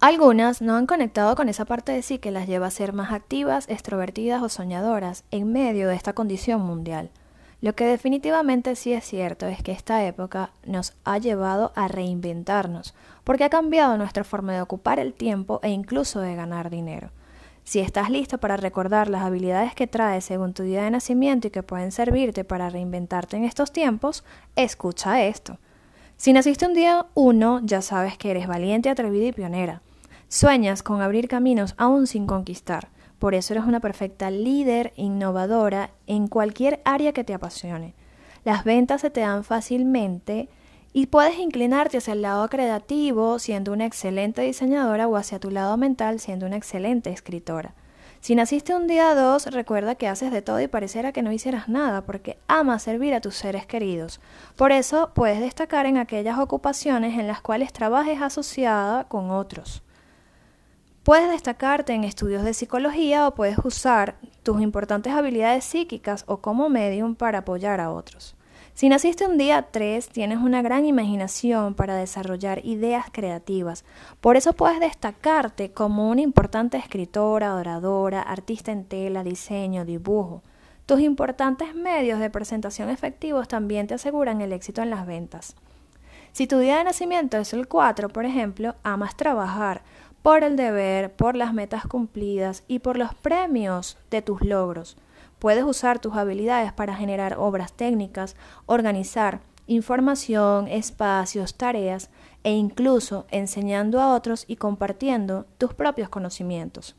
Algunas no han conectado con esa parte de sí que las lleva a ser más activas, extrovertidas o soñadoras en medio de esta condición mundial. Lo que definitivamente sí es cierto es que esta época nos ha llevado a reinventarnos, porque ha cambiado nuestra forma de ocupar el tiempo e incluso de ganar dinero. Si estás listo para recordar las habilidades que traes según tu día de nacimiento y que pueden servirte para reinventarte en estos tiempos, escucha esto. Si naciste un día 1, ya sabes que eres valiente, atrevida y pionera. Sueñas con abrir caminos aún sin conquistar. Por eso eres una perfecta líder innovadora en cualquier área que te apasione. Las ventas se te dan fácilmente y puedes inclinarte hacia el lado creativo siendo una excelente diseñadora o hacia tu lado mental siendo una excelente escritora. Si naciste un día 2, recuerda que haces de todo y pareciera que no hicieras nada porque amas servir a tus seres queridos. Por eso puedes destacar en aquellas ocupaciones en las cuales trabajes asociada con otros. Puedes destacarte en estudios de psicología o puedes usar tus importantes habilidades psíquicas o como medium para apoyar a otros. Si naciste un día 3, tienes una gran imaginación para desarrollar ideas creativas. Por eso puedes destacarte como una importante escritora, oradora, artista en tela, diseño, dibujo. Tus importantes medios de presentación efectivos también te aseguran el éxito en las ventas. Si tu día de nacimiento es el 4, por ejemplo, amas trabajar por el deber, por las metas cumplidas y por los premios de tus logros. Puedes usar tus habilidades para generar obras técnicas, organizar información, espacios, tareas e incluso enseñando a otros y compartiendo tus propios conocimientos.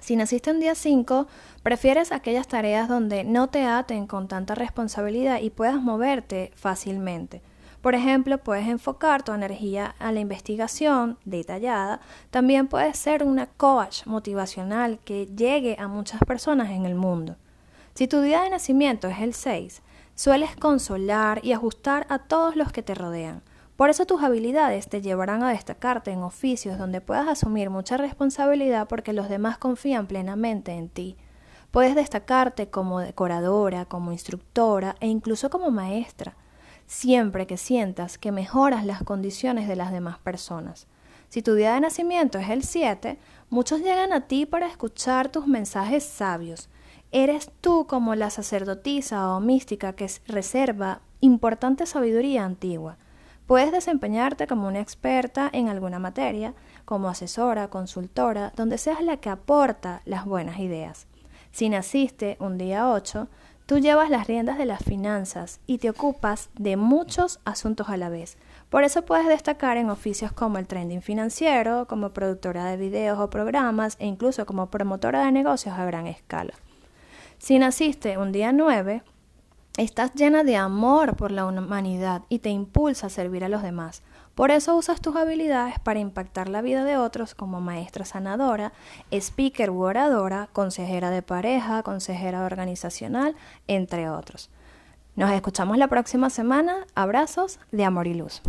Si naciste en día 5, prefieres aquellas tareas donde no te aten con tanta responsabilidad y puedas moverte fácilmente. Por ejemplo, puedes enfocar tu energía a la investigación detallada. También puedes ser una coach motivacional que llegue a muchas personas en el mundo. Si tu día de nacimiento es el 6, sueles consolar y ajustar a todos los que te rodean. Por eso tus habilidades te llevarán a destacarte en oficios donde puedas asumir mucha responsabilidad porque los demás confían plenamente en ti. Puedes destacarte como decoradora, como instructora e incluso como maestra siempre que sientas que mejoras las condiciones de las demás personas. Si tu día de nacimiento es el 7, muchos llegan a ti para escuchar tus mensajes sabios. Eres tú como la sacerdotisa o mística que reserva importante sabiduría antigua. Puedes desempeñarte como una experta en alguna materia, como asesora, consultora, donde seas la que aporta las buenas ideas. Si naciste un día 8, Tú llevas las riendas de las finanzas y te ocupas de muchos asuntos a la vez. Por eso puedes destacar en oficios como el trending financiero, como productora de videos o programas e incluso como promotora de negocios a gran escala. Si naciste un día 9, estás llena de amor por la humanidad y te impulsa a servir a los demás. Por eso usas tus habilidades para impactar la vida de otros como maestra sanadora, speaker u oradora, consejera de pareja, consejera organizacional, entre otros. Nos escuchamos la próxima semana. Abrazos de amor y luz.